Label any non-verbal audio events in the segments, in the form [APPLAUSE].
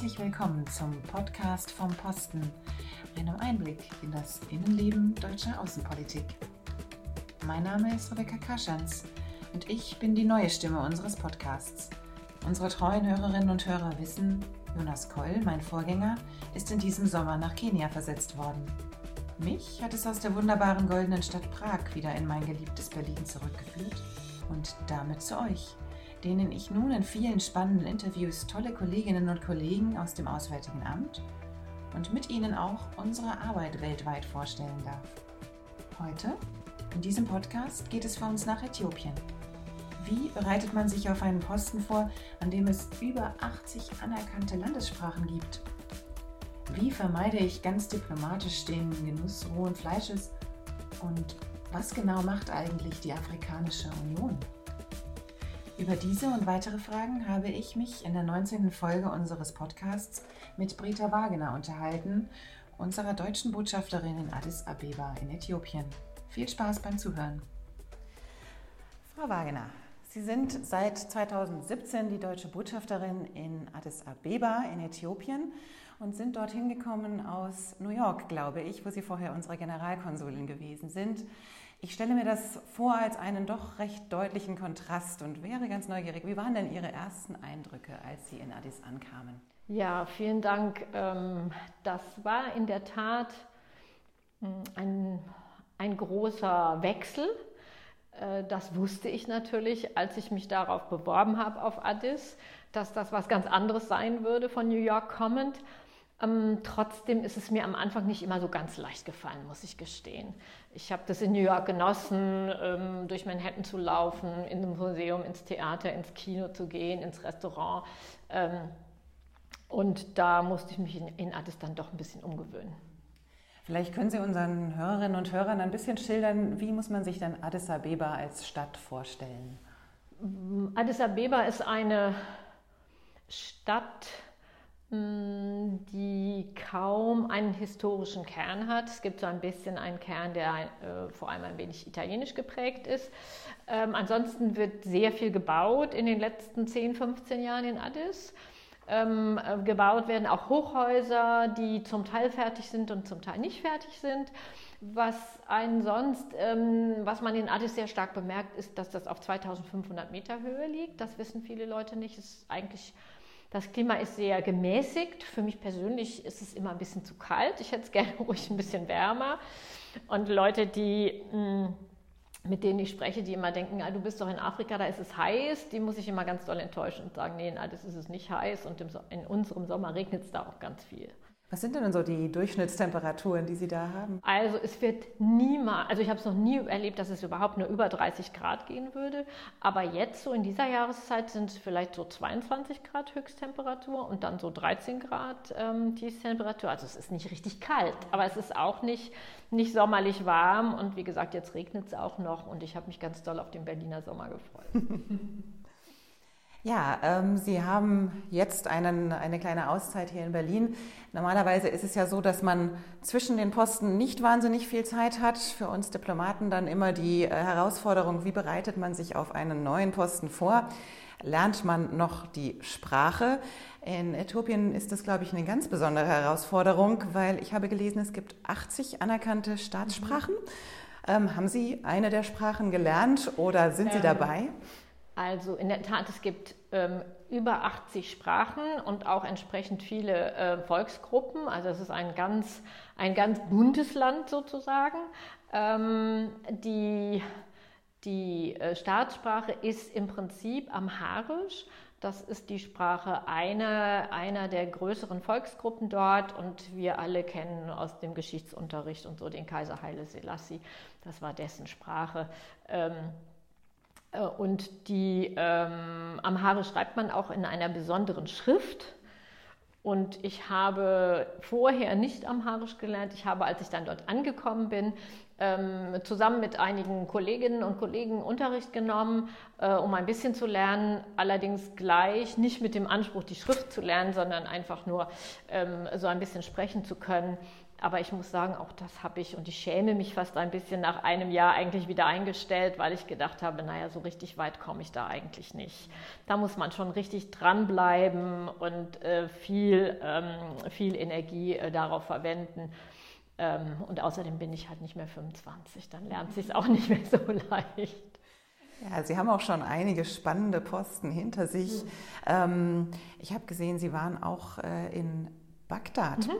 Herzlich willkommen zum Podcast vom Posten, einem Einblick in das Innenleben deutscher Außenpolitik. Mein Name ist Rebecca Kaschans und ich bin die neue Stimme unseres Podcasts. Unsere treuen Hörerinnen und Hörer wissen, Jonas Koll, mein Vorgänger, ist in diesem Sommer nach Kenia versetzt worden. Mich hat es aus der wunderbaren goldenen Stadt Prag wieder in mein geliebtes Berlin zurückgeführt und damit zu euch denen ich nun in vielen spannenden Interviews tolle Kolleginnen und Kollegen aus dem Auswärtigen Amt und mit ihnen auch unsere Arbeit weltweit vorstellen darf. Heute, in diesem Podcast, geht es für uns nach Äthiopien. Wie bereitet man sich auf einen Posten vor, an dem es über 80 anerkannte Landessprachen gibt? Wie vermeide ich ganz diplomatisch den Genuss rohen Fleisches? Und was genau macht eigentlich die Afrikanische Union? Über diese und weitere Fragen habe ich mich in der 19. Folge unseres Podcasts mit Brita Wagener unterhalten, unserer deutschen Botschafterin in Addis Abeba in Äthiopien. Viel Spaß beim Zuhören. Frau Wagener, Sie sind seit 2017 die deutsche Botschafterin in Addis Abeba in Äthiopien und sind dorthin gekommen aus New York, glaube ich, wo Sie vorher unsere Generalkonsulin gewesen sind. Ich stelle mir das vor als einen doch recht deutlichen Kontrast und wäre ganz neugierig. Wie waren denn Ihre ersten Eindrücke, als Sie in Addis ankamen? Ja, vielen Dank. Ähm, das war in der Tat hm, ein, ein großer Wechsel. Äh, das wusste ich natürlich, als ich mich darauf beworben habe auf Addis, dass das was ganz anderes sein würde von New York kommend. Ähm, trotzdem ist es mir am Anfang nicht immer so ganz leicht gefallen, muss ich gestehen. Ich habe das in New York genossen, ähm, durch Manhattan zu laufen, in ein Museum, ins Theater, ins Kino zu gehen, ins Restaurant. Ähm, und da musste ich mich in, in Addis dann doch ein bisschen umgewöhnen. Vielleicht können Sie unseren Hörerinnen und Hörern ein bisschen schildern, wie muss man sich dann Addis Abeba als Stadt vorstellen? Addis Abeba ist eine Stadt, die kaum einen historischen Kern hat. Es gibt so ein bisschen einen Kern, der äh, vor allem ein wenig italienisch geprägt ist. Ähm, ansonsten wird sehr viel gebaut in den letzten 10, 15 Jahren in Addis. Ähm, äh, gebaut werden auch Hochhäuser, die zum Teil fertig sind und zum Teil nicht fertig sind. Was einen sonst, ähm, was man in Addis sehr stark bemerkt, ist, dass das auf 2500 Meter Höhe liegt. Das wissen viele Leute nicht. Es ist eigentlich das Klima ist sehr gemäßigt. Für mich persönlich ist es immer ein bisschen zu kalt. Ich hätte es [LAUGHS] gerne ruhig ein bisschen wärmer. Und Leute, die mm, mit denen ich spreche, die immer denken, ah, du bist doch in Afrika, da ist es heiß, die muss ich immer ganz doll enttäuschen und sagen, nee, das ist es nicht heiß und in unserem Sommer regnet es da auch ganz viel. Was sind denn so die Durchschnittstemperaturen, die Sie da haben? Also es wird niemals, also ich habe es noch nie erlebt, dass es überhaupt nur über 30 Grad gehen würde. Aber jetzt so in dieser Jahreszeit sind es vielleicht so 22 Grad Höchsttemperatur und dann so 13 Grad ähm, Tiefstemperatur. Also es ist nicht richtig kalt, aber es ist auch nicht, nicht sommerlich warm. Und wie gesagt, jetzt regnet es auch noch und ich habe mich ganz doll auf den Berliner Sommer gefreut. [LAUGHS] Ja, ähm, Sie haben jetzt einen, eine kleine Auszeit hier in Berlin. Normalerweise ist es ja so, dass man zwischen den Posten nicht wahnsinnig viel Zeit hat. Für uns Diplomaten dann immer die äh, Herausforderung, wie bereitet man sich auf einen neuen Posten vor? Lernt man noch die Sprache? In Äthiopien ist das, glaube ich, eine ganz besondere Herausforderung, weil ich habe gelesen, es gibt 80 anerkannte Staatssprachen. Mhm. Ähm, haben Sie eine der Sprachen gelernt oder sind Sie ähm, dabei? Also in der Tat, es gibt ähm, über 80 Sprachen und auch entsprechend viele äh, Volksgruppen. Also es ist ein ganz, ein ganz buntes Land sozusagen. Ähm, die die äh, Staatssprache ist im Prinzip Amharisch. Das ist die Sprache einer, einer der größeren Volksgruppen dort und wir alle kennen aus dem Geschichtsunterricht und so den Kaiser Haile Selassie. Das war dessen Sprache. Ähm, äh, und die ähm, Amharisch schreibt man auch in einer besonderen Schrift. Und ich habe vorher nicht Amharisch gelernt. Ich habe, als ich dann dort angekommen bin, ähm, zusammen mit einigen Kolleginnen und Kollegen Unterricht genommen, äh, um ein bisschen zu lernen. Allerdings gleich nicht mit dem Anspruch, die Schrift zu lernen, sondern einfach nur ähm, so ein bisschen sprechen zu können. Aber ich muss sagen, auch das habe ich und ich schäme mich fast ein bisschen nach einem Jahr eigentlich wieder eingestellt, weil ich gedacht habe, naja, so richtig weit komme ich da eigentlich nicht. Da muss man schon richtig dranbleiben und äh, viel, ähm, viel Energie äh, darauf verwenden. Ähm, und außerdem bin ich halt nicht mehr 25, dann lernt sich es auch nicht mehr so [LAUGHS] leicht. Ja, Sie haben auch schon einige spannende Posten hinter sich. Mhm. ich habe gesehen, Sie waren auch äh, in Bagdad mhm.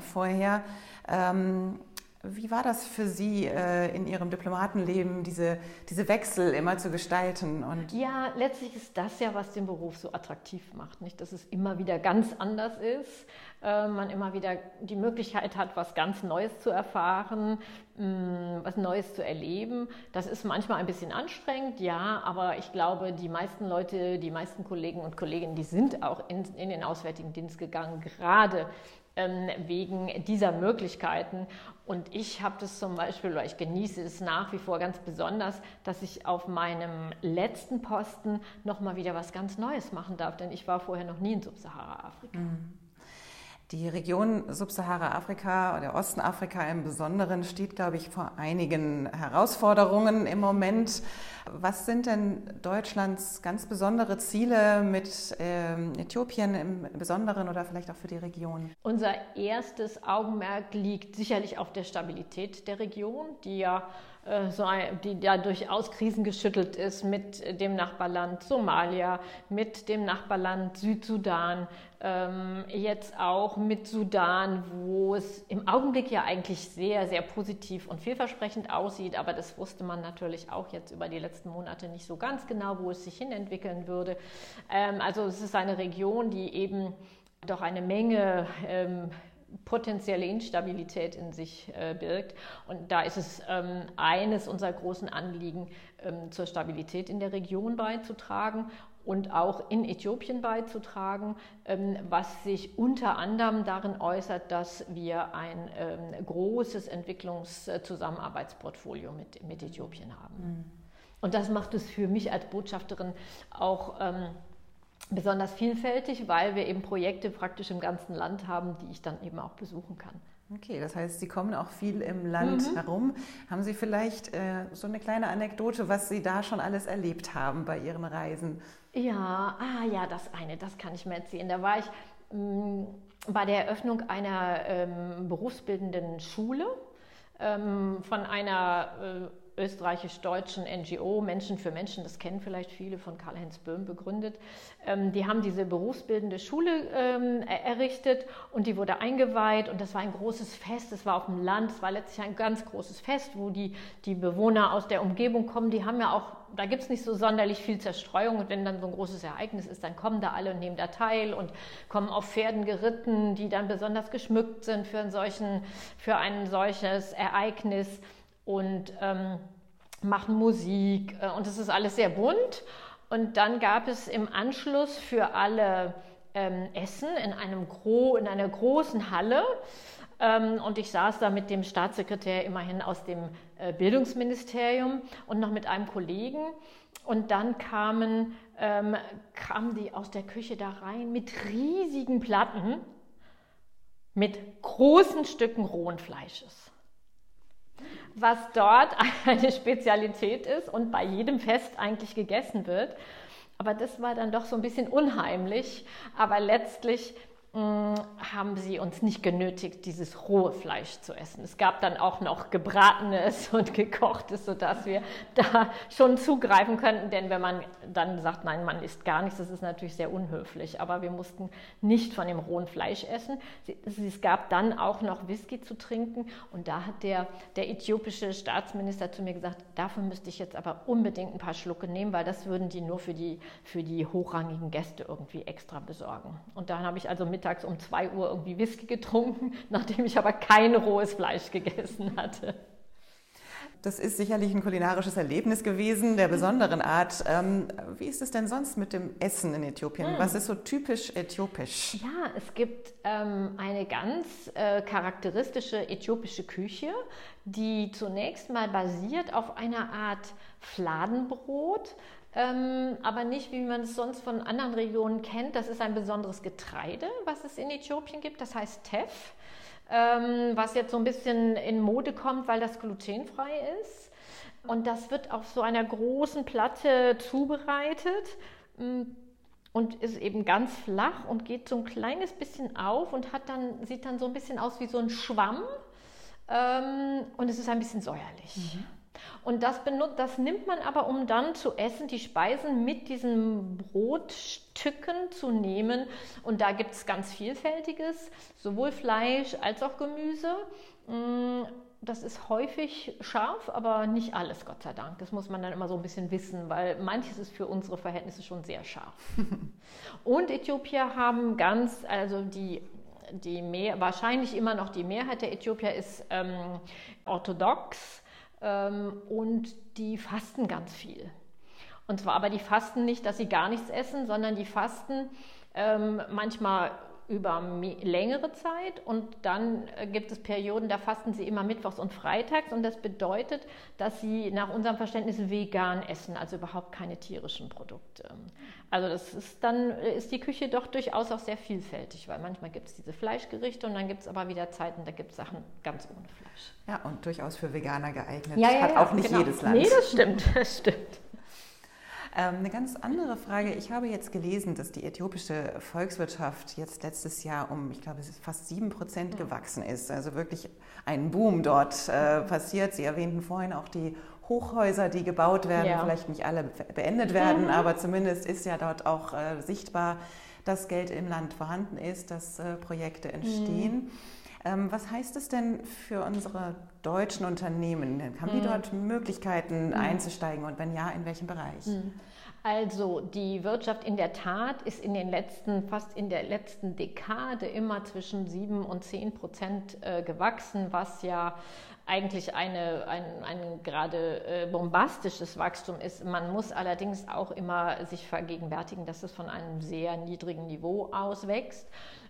Vorher. Ähm, wie war das für Sie äh, in Ihrem Diplomatenleben, diese, diese Wechsel immer zu gestalten? Und ja, letztlich ist das ja, was den Beruf so attraktiv macht, nicht? dass es immer wieder ganz anders ist, äh, man immer wieder die Möglichkeit hat, was ganz Neues zu erfahren, mh, mm, was Neues zu erleben. Das ist manchmal ein bisschen anstrengend, ja, aber ich glaube, die meisten Leute, die meisten Kollegen und Kolleginnen, die sind auch in, in den Auswärtigen Dienst gegangen, gerade ähm, wegen dieser Möglichkeiten. Und ich habe das zum Beispiel, oder ich genieße es nach wie vor ganz besonders, dass ich auf meinem letzten Posten nochmal wieder was ganz Neues machen darf, denn ich war vorher noch nie in Subsahara-Afrika. Mhm. Die Region Subsahara-Afrika oder Osten Afrika im Besonderen steht, glaube ich, vor einigen Herausforderungen im Moment. Was sind denn Deutschlands ganz besondere Ziele mit ähm, Äthiopien im Besonderen oder vielleicht auch für die Region? Unser erstes Augenmerk liegt sicherlich auf der Stabilität der Region, die ja so ein, die ja durchaus krisengeschüttelt ist mit dem Nachbarland Somalia, mit dem Nachbarland Südsudan, ähm, jetzt auch mit Sudan, wo es im Augenblick ja eigentlich sehr, sehr positiv und vielversprechend aussieht, aber das wusste man natürlich auch jetzt über die letzten Monate nicht so ganz genau, wo es sich hinentwickeln würde. Ähm, also es ist eine Region, die eben doch eine Menge ähm, potenzielle Instabilität in sich äh, birgt. Und da ist es ähm, eines unserer großen Anliegen, ähm, zur Stabilität in der Region beizutragen und auch in Äthiopien beizutragen, ähm, was sich unter anderem darin äußert, dass wir ein ähm, großes Entwicklungszusammenarbeitsportfolio mit, mit Äthiopien haben. Mhm. Und das macht es für mich als Botschafterin auch ähm, besonders vielfältig, weil wir eben Projekte praktisch im ganzen Land haben, die ich dann eben auch besuchen kann. Okay, das heißt, Sie kommen auch viel im Land mhm. herum. Haben Sie vielleicht äh, so eine kleine Anekdote, was Sie da schon alles erlebt haben bei Ihren Reisen? Ja, ah ja, das eine, das kann ich mir erzählen. Da war ich mh, mm, bei der Eröffnung einer ähm, berufsbildenden Schule ähm, von einer äh, österreichisch-deutschen NGO Menschen für Menschen, das kennen vielleicht viele von Karl-Heinz Böhm begründet. Ähm, die haben diese berufsbildende Schule ähm, errichtet und die wurde eingeweiht und das war ein großes Fest, das war auf dem Land, es war letztlich ein ganz großes Fest, wo die, die Bewohner aus der Umgebung kommen, die haben ja auch, da gibt es nicht so sonderlich viel Zerstreuung und wenn dann so ein großes Ereignis ist, dann kommen da alle und nehmen da teil und kommen auf Pferden geritten, die dann besonders geschmückt sind für, einen solchen, für ein solches Ereignis und ähm, machen Musik äh, und es ist alles sehr bunt. Und dann gab es im Anschluss für alle ähm, Essen in, einem Gro in einer großen Halle. Ähm, und ich saß da mit dem Staatssekretär immerhin aus dem äh, Bildungsministerium und noch mit einem Kollegen. Und dann kamen, ähm, kamen die aus der Küche da rein mit riesigen Platten, mit großen Stücken rohen Fleisches was dort [LAUGHS] eine Spezialität ist und bei jedem Fest eigentlich gegessen wird. Aber das war dann doch so ein bisschen unheimlich. Aber letztlich haben sie uns nicht genötigt, dieses rohe Fleisch zu essen. Es gab dann auch noch gebratenes [LAUGHS] und gekochtes, sodass wir da schon zugreifen könnten. Denn wenn man dann sagt, nein, man isst gar nichts, das ist natürlich sehr unhöflich. Aber wir mussten nicht von dem rohen Fleisch essen. Es gab dann auch noch Whisky zu trinken. Und da hat der, der äthiopische Staatsminister zu mir gesagt, dafür müsste ich jetzt aber unbedingt ein paar Schlucke nehmen, weil das würden die nur für die, für die hochrangigen Gäste irgendwie extra besorgen. Und dann habe ich also mittags mittags um 2 Uhr irgendwie Whisky getrunken, [LAUGHS] nachdem ich aber kein rohes Fleisch gegessen hatte. Das ist sicherlich ein kulinarisches Erlebnis gewesen, der besonderen Art. Ähm, wie ist es denn sonst mit dem Essen in Äthiopien? Hm. Was ist so typisch äthiopisch? Ja, es gibt ähm, eine ganz äh, charakteristische äthiopische Küche, die zunächst mal basiert auf einer Art Fladenbrot ähm, aber nicht, wie man es sonst von anderen Regionen kennt. Das ist ein besonderes Getreide, was es in Äthiopien gibt. Das heißt Tef. ähm, was jetzt so ein bisschen in Mode kommt, weil das glutenfrei ist. Und das wird auf so einer großen Platte zubereitet mm, und ist eben ganz flach und geht so ein kleines bisschen auf und hat dann, sieht dann so ein bisschen aus wie so ein Schwamm. Ähm, und es ist ein bisschen säuerlich. Mhm. Und das, benutzt, das nimmt man aber, um dann zu essen, die Speisen mit diesen Brotstücken zu nehmen. Und da gibt es ganz vielfältiges, sowohl Fleisch als auch Gemüse. Mm, das ist häufig scharf, aber nicht alles, Gott sei Dank. Das muss man dann immer so ein bisschen wissen, weil manches ist für unsere Verhältnisse schon sehr scharf. [LAUGHS] Und Äthiopier haben ganz, also die die mehr, wahrscheinlich immer noch die Mehrheit der Äthiopier ist ähm, orthodox und die fasten ganz viel. Und zwar aber die fasten nicht, dass sie gar nichts essen, sondern die fasten ähm, manchmal über längere Zeit und dann äh, gibt es Perioden, da fasten sie immer mittwochs und freitags und das bedeutet, dass sie nach unserem Verständnis vegan essen, also überhaupt keine tierischen Produkte. Also das ist dann äh, ist die Küche doch durchaus auch sehr vielfältig, weil manchmal gibt es diese Fleischgerichte und dann gibt es aber wieder Zeiten, da gibt es Sachen ganz ohne Fleisch. Ja, und durchaus für Veganer geeignet. Ja, ja, Hat ja, auch nicht genau. jedes Land. Nee, das stimmt, [LAUGHS] das stimmt. Ähm, eine ganz andere Frage. Ich habe jetzt gelesen, dass die äthiopische Volkswirtschaft jetzt letztes Jahr um, ich glaube, es ist fast sieben Prozent gewachsen ist. Also wirklich ein Boom dort äh, passiert. Sie erwähnten vorhin auch die Hochhäuser, die gebaut werden, ja. vielleicht nicht alle beendet werden, mhm. aber zumindest ist ja dort auch äh, sichtbar, dass Geld im Land vorhanden ist, dass äh, Projekte entstehen. Mhm. Ähm, was heißt es denn für unsere deutschen Unternehmen? Haben die mhm. dort Möglichkeiten mhm. einzusteigen und wenn ja, in welchem Bereich? Mhm. Also die Wirtschaft in der Tat ist in den letzten, fast in der letzten Dekade immer zwischen 7 und 10 Prozent äh, gewachsen, was ja eigentlich eine, ein, ein gerade äh, bombastisches Wachstum ist. Man muss allerdings auch immer sich vergegenwärtigen, dass es von einem sehr niedrigen Niveau auswächst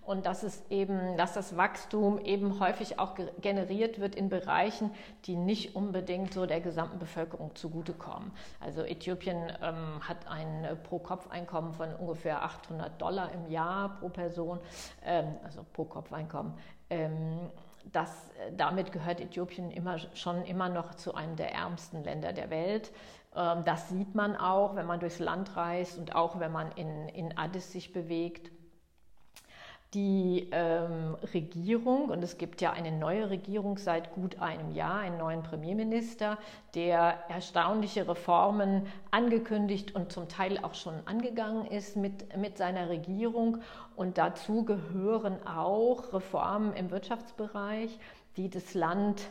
und dass es eben, dass das Wachstum eben häufig auch generiert wird in Bereichen, die nicht unbedingt so der gesamten Bevölkerung zugutekommen. Also Äthiopien ähm, hat ein Pro-Kopf-Einkommen von ungefähr 800 Dollar im Jahr pro Person, ähm, also pro Kopf-Einkommen. Ähm, das, damit gehört Äthiopien immer, schon immer noch zu einem der ärmsten Länder der Welt. Ähm, das sieht man auch, wenn man durchs Land reist und auch wenn man in, in Addis sich bewegt die ähm, Regierung, und es gibt ja eine neue Regierung seit gut einem Jahr, einen neuen Premierminister, der erstaunliche Reformen angekündigt und zum Teil auch schon angegangen ist mit, mit seiner Regierung. Und dazu gehören auch Reformen im Wirtschaftsbereich, die das Land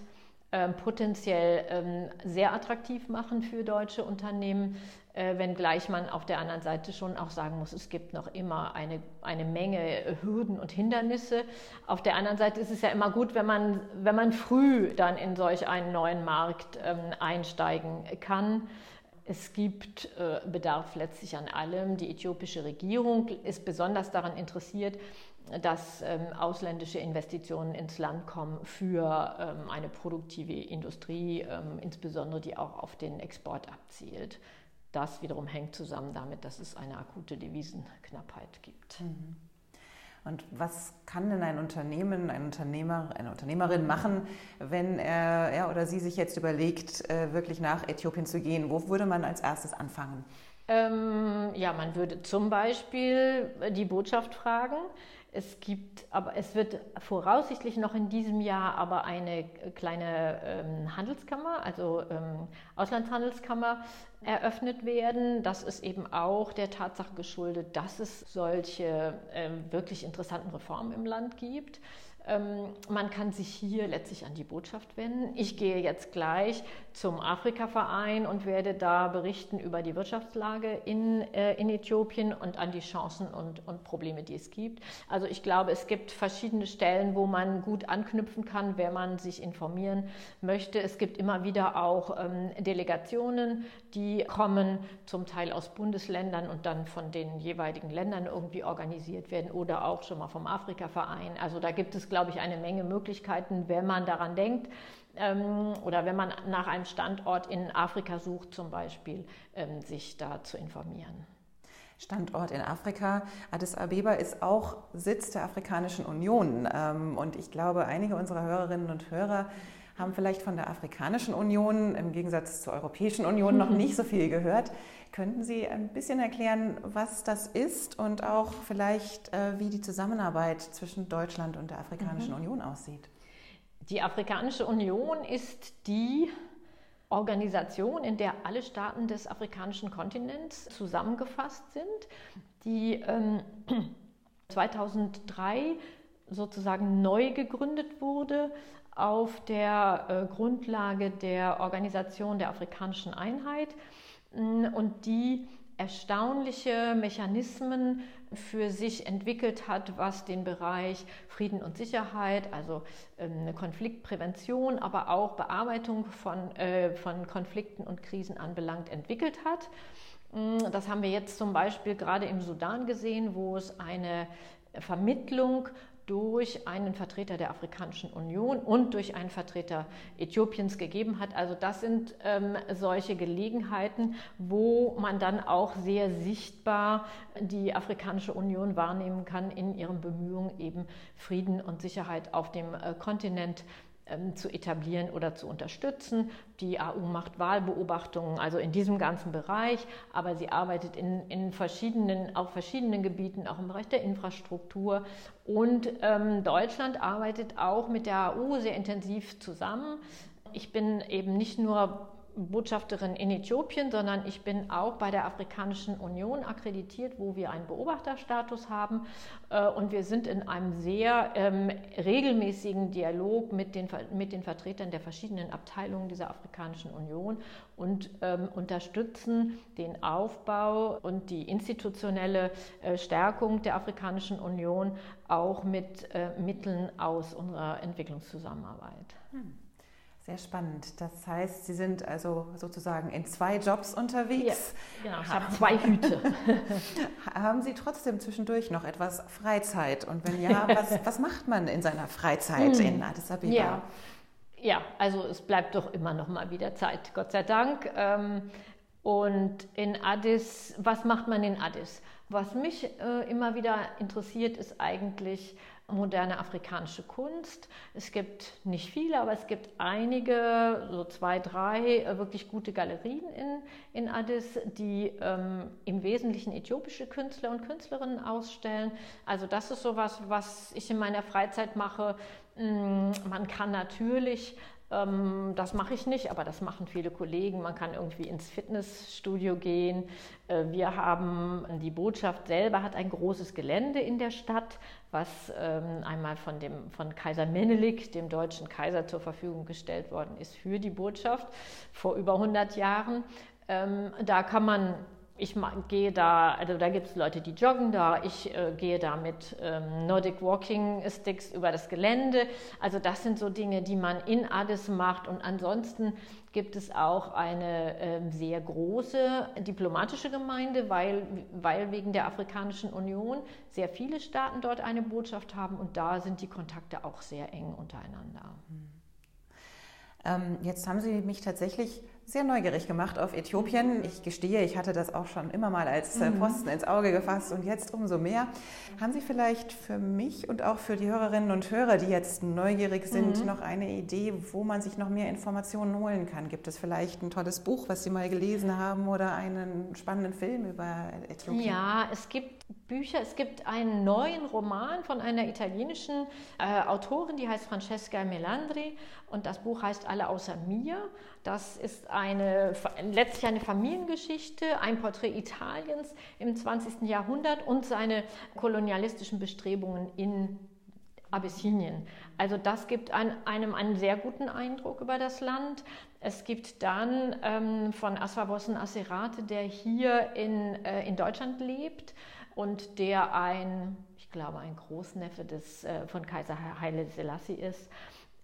ähm, potenziell ähm, sehr attraktiv machen für deutsche Unternehmen, äh, wenngleich man auf der anderen Seite schon auch sagen muss, es gibt noch immer eine, eine Menge Hürden und Hindernisse. Auf der anderen Seite ist es ja immer gut, wenn man, wenn man früh dann in solch einen neuen Markt ähm, einsteigen kann. Es gibt äh, Bedarf letztlich an allem. Die äthiopische Regierung ist besonders daran interessiert, dass ähm, ausländische Investitionen ins Land kommen für ähm, eine produktive Industrie, ähm, insbesondere die auch auf den Export abzielt. Das wiederum hängt zusammen damit, dass es eine akute Devisenknappheit gibt. Mhm. Und was kann denn ein Unternehmen, ein Unternehmer, eine Unternehmerin machen, wenn er, er oder sie sich jetzt überlegt, äh, wirklich nach Äthiopien zu gehen? Wo würde man als erstes anfangen? Ähm, ja, man würde zum Beispiel die Botschaft fragen. Es gibt, aber es wird voraussichtlich noch in diesem Jahr aber eine kleine ähm, Handelskammer, also ähm, Auslandshandelskammer eröffnet werden. Das ist eben auch der Tatsache geschuldet, dass es solche ähm, wirklich interessanten Reformen im Land gibt. Ähm, man kann sich hier letztlich an die Botschaft wenden. Ich gehe jetzt gleich zum Afrika-Verein und werde da berichten über die Wirtschaftslage in, äh, in Äthiopien und an die Chancen und, und Probleme, die es gibt. Also ich glaube, es gibt verschiedene Stellen, wo man gut anknüpfen kann, wenn man sich informieren möchte. Es gibt immer wieder auch ähm, Delegationen, die kommen, zum Teil aus Bundesländern und dann von den jeweiligen Ländern irgendwie organisiert werden oder auch schon mal vom Afrika-Verein. Also da gibt es, glaube ich, eine Menge Möglichkeiten, wenn man daran denkt ähm, oder wenn man nach einem Standort in Afrika sucht, zum Beispiel, ähm, sich da zu informieren. Standort in Afrika. Addis Abeba ist auch Sitz der Afrikanischen Union. Ähm, und ich glaube, einige unserer Hörerinnen und Hörer haben vielleicht von der Afrikanischen Union im Gegensatz zur Europäischen Union noch [LAUGHS] nicht so viel gehört. Könnten Sie ein bisschen erklären, was das ist und auch vielleicht, äh, wie die Zusammenarbeit zwischen Deutschland und der Afrikanischen mhm. Union aussieht? Die Afrikanische Union ist die Organisation, in der alle Staaten des afrikanischen Kontinents zusammengefasst sind, die ähm, [CLEARS THROAT] 2003 sozusagen neu gegründet wurde auf der äh, Grundlage der Organisation der afrikanischen Einheit mm, und die erstaunliche Mechanismen für sich entwickelt hat, was den Bereich Frieden und Sicherheit, also ähm, Konfliktprävention, aber auch Bearbeitung von, äh, von Konflikten und Krisen anbelangt, entwickelt hat. Mm, das haben wir jetzt zum Beispiel gerade im Sudan gesehen, wo es eine Vermittlung durch einen Vertreter der Afrikanischen Union und durch einen Vertreter Äthiopiens gegeben hat. Also das sind ähm, solche Gelegenheiten, wo man dann auch sehr sichtbar die Afrikanische Union wahrnehmen kann in ihren Bemühungen, eben Frieden und Sicherheit auf dem äh, Kontinent zu etablieren oder zu unterstützen. Die AU macht Wahlbeobachtungen, also in diesem ganzen Bereich, aber sie arbeitet in, in verschiedenen, auf verschiedenen Gebieten, auch im Bereich der Infrastruktur. Und ähm, Deutschland arbeitet auch mit der AU sehr intensiv zusammen. Ich bin eben nicht nur Botschafterin in Äthiopien, sondern ich bin auch bei der Afrikanischen Union akkreditiert, wo wir einen Beobachterstatus haben. Äh, und wir sind in einem sehr ähm, regelmäßigen Dialog mit den, mit den Vertretern der verschiedenen Abteilungen dieser Afrikanischen Union und ähm, unterstützen den Aufbau und die institutionelle äh, Stärkung der Afrikanischen Union auch mit äh, Mitteln aus unserer Entwicklungszusammenarbeit. Hm. Sehr spannend. Das heißt, Sie sind also sozusagen in zwei Jobs unterwegs. Ja, genau, ich habe zwei Hüte. [LAUGHS] [LAUGHS] Haben Sie trotzdem zwischendurch noch etwas Freizeit? Und wenn ja, [LAUGHS] was, was macht man in seiner Freizeit hm. in Addis Abeba? Ja. ja, also es bleibt doch immer noch mal wieder Zeit, Gott sei Dank. Ähm, und in Addis, was macht man in Addis? Was mich äh, immer wieder interessiert, ist eigentlich moderne afrikanische Kunst. Es gibt nicht viele, aber es gibt einige, so zwei, drei äh, wirklich gute Galerien in, in Addis, die ähm, im Wesentlichen äthiopische Künstler und Künstlerinnen ausstellen. Also das ist sowas, was ich in meiner Freizeit mache. Mm, man kann natürlich ähm, das mache ich nicht, aber das machen viele Kollegen. Man kann irgendwie ins Fitnessstudio gehen. Äh, wir haben, die Botschaft selber hat ein großes Gelände in der Stadt, was ähm, einmal von, dem, von Kaiser Menelik, dem deutschen Kaiser, zur Verfügung gestellt worden ist für die Botschaft vor über 100 Jahren. Ähm, da kann man ich gehe da, also da gibt es Leute, die joggen da, ich äh, gehe da mit ähm, Nordic Walking Sticks über das Gelände. Also das sind so Dinge, die man in Addis macht. Und ansonsten gibt es auch eine äh, sehr große diplomatische Gemeinde, weil, weil wegen der Afrikanischen Union sehr viele Staaten dort eine Botschaft haben und da sind die Kontakte auch sehr eng untereinander. Ähm, jetzt haben Sie mich tatsächlich sehr neugierig gemacht auf Äthiopien. Ich gestehe, ich hatte das auch schon immer mal als äh, mhm. Posten ins Auge gefasst und jetzt umso mehr. Haben Sie vielleicht für mich und auch für die Hörerinnen und Hörer, die jetzt neugierig sind, mhm. noch eine Idee, wo man sich noch mehr Informationen holen kann? Gibt es vielleicht ein tolles Buch, was Sie mal gelesen haben oder einen spannenden Film über Äthiopien? Ja, es gibt Bücher. Es gibt einen neuen Roman von einer italienischen äh, Autorin, die heißt Francesca Melandri und das Buch heißt Alle außer mir. Das ist eine, letztlich eine Familiengeschichte, ein Porträt Italiens im 20. Jahrhundert und seine kolonialistischen Bestrebungen in Abyssinien. Also das gibt ein, einem einen sehr guten Eindruck über das Land. Es gibt dann ähm, von Aswabossen Aserate, der hier in, äh, in Deutschland lebt und der ein, ich glaube, ein Großneffe des, äh, von Kaiser Haile Selassie ist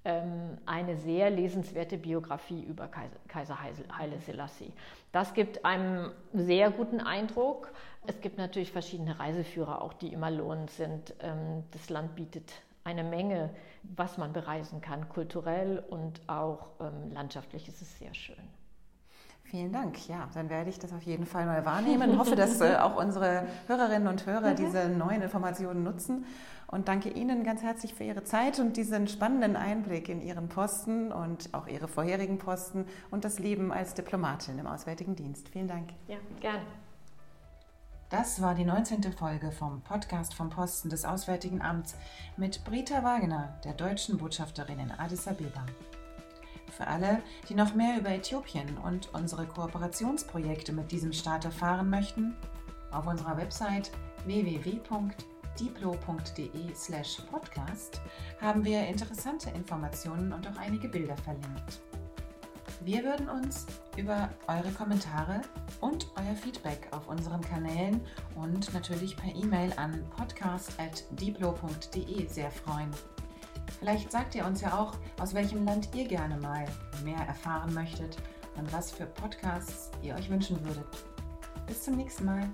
eine sehr lesenswerte Biografie über Kaiser Haile Selassie. Das gibt einem sehr guten Eindruck. Es gibt natürlich verschiedene Reiseführer, auch die immer lohnend sind. Ähm, das Land bietet eine Menge, was man bereisen kann, kulturell und auch ähm, landschaftlich ist es sehr schön. Vielen Dank. Ja, dann werde ich das auf jeden Fall mal wahrnehmen. Ich hoffe, dass äh, auch unsere Hörerinnen und Hörer mhm. diese neuen Informationen nutzen. Und danke Ihnen ganz herzlich für Ihre Zeit und diesen spannenden Einblick in Ihren Posten und auch Ihre vorherigen Posten und das Leben als Diplomatin im Auswärtigen Dienst. Vielen Dank. Ja, gerne. Das war die 19. Folge vom Podcast vom Posten des Auswärtigen Amts mit Brita Wagner, der deutschen Botschafterin in Addis Abeba. Für alle, die noch mehr über Äthiopien und unsere Kooperationsprojekte mit diesem Staat erfahren möchten, auf unserer Website www.diplo.de/podcast haben wir interessante Informationen und auch einige Bilder verlinkt. Wir würden uns über eure Kommentare und euer Feedback auf unseren Kanälen und natürlich per E-Mail an podcast.diplo.de sehr freuen. Vielleicht sagt ihr uns ja auch, aus welchem Land ihr gerne mal mehr erfahren möchtet und was für Podcasts ihr euch wünschen würdet. Bis zum nächsten Mal.